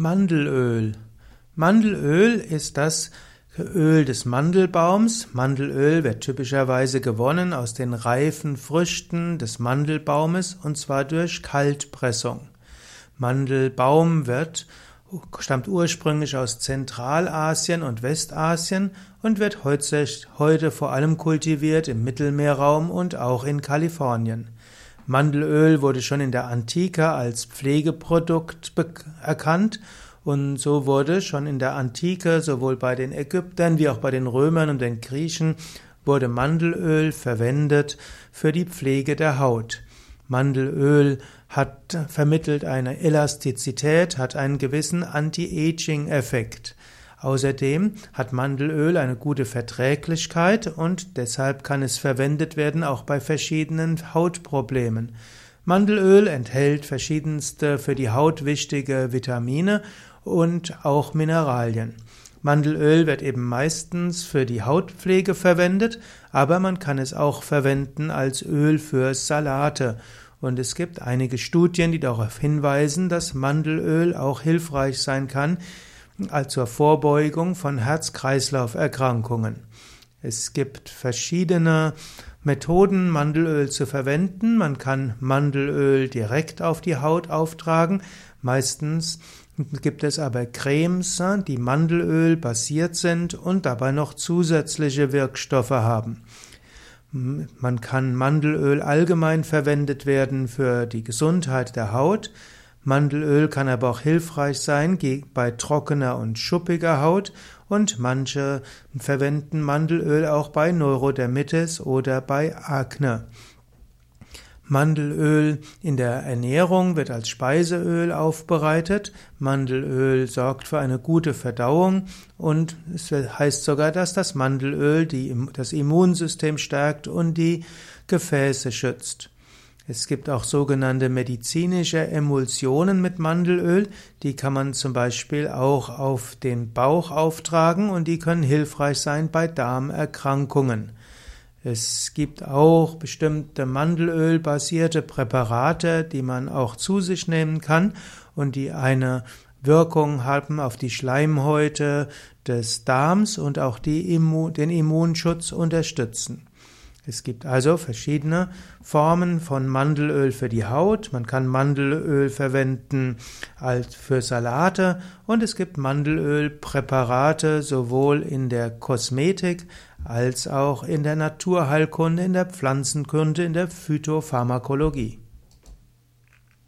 Mandelöl. Mandelöl ist das Öl des Mandelbaums. Mandelöl wird typischerweise gewonnen aus den reifen Früchten des Mandelbaumes und zwar durch Kaltpressung. Mandelbaum wird, stammt ursprünglich aus Zentralasien und Westasien und wird heute vor allem kultiviert im Mittelmeerraum und auch in Kalifornien. Mandelöl wurde schon in der Antike als Pflegeprodukt erkannt und so wurde schon in der Antike sowohl bei den Ägyptern wie auch bei den Römern und den Griechen wurde Mandelöl verwendet für die Pflege der Haut. Mandelöl hat vermittelt eine Elastizität, hat einen gewissen Anti-Aging-Effekt. Außerdem hat Mandelöl eine gute Verträglichkeit und deshalb kann es verwendet werden auch bei verschiedenen Hautproblemen. Mandelöl enthält verschiedenste für die Haut wichtige Vitamine und auch Mineralien. Mandelöl wird eben meistens für die Hautpflege verwendet, aber man kann es auch verwenden als Öl für Salate. Und es gibt einige Studien, die darauf hinweisen, dass Mandelöl auch hilfreich sein kann zur Vorbeugung von Herz-Kreislauf-Erkrankungen. Es gibt verschiedene Methoden, Mandelöl zu verwenden. Man kann Mandelöl direkt auf die Haut auftragen. Meistens gibt es aber Cremes, die Mandelöl basiert sind und dabei noch zusätzliche Wirkstoffe haben. Man kann Mandelöl allgemein verwendet werden für die Gesundheit der Haut. Mandelöl kann aber auch hilfreich sein bei trockener und schuppiger Haut und manche verwenden Mandelöl auch bei Neurodermitis oder bei Akne. Mandelöl in der Ernährung wird als Speiseöl aufbereitet. Mandelöl sorgt für eine gute Verdauung und es heißt sogar, dass das Mandelöl die, das Immunsystem stärkt und die Gefäße schützt. Es gibt auch sogenannte medizinische Emulsionen mit Mandelöl, die kann man zum Beispiel auch auf den Bauch auftragen und die können hilfreich sein bei Darmerkrankungen. Es gibt auch bestimmte Mandelöl-basierte Präparate, die man auch zu sich nehmen kann und die eine Wirkung haben auf die Schleimhäute des Darms und auch Immun, den Immunschutz unterstützen. Es gibt also verschiedene Formen von Mandelöl für die Haut. Man kann Mandelöl verwenden als für Salate und es gibt Mandelölpräparate sowohl in der Kosmetik als auch in der Naturheilkunde, in der Pflanzenkunde, in der Phytopharmakologie.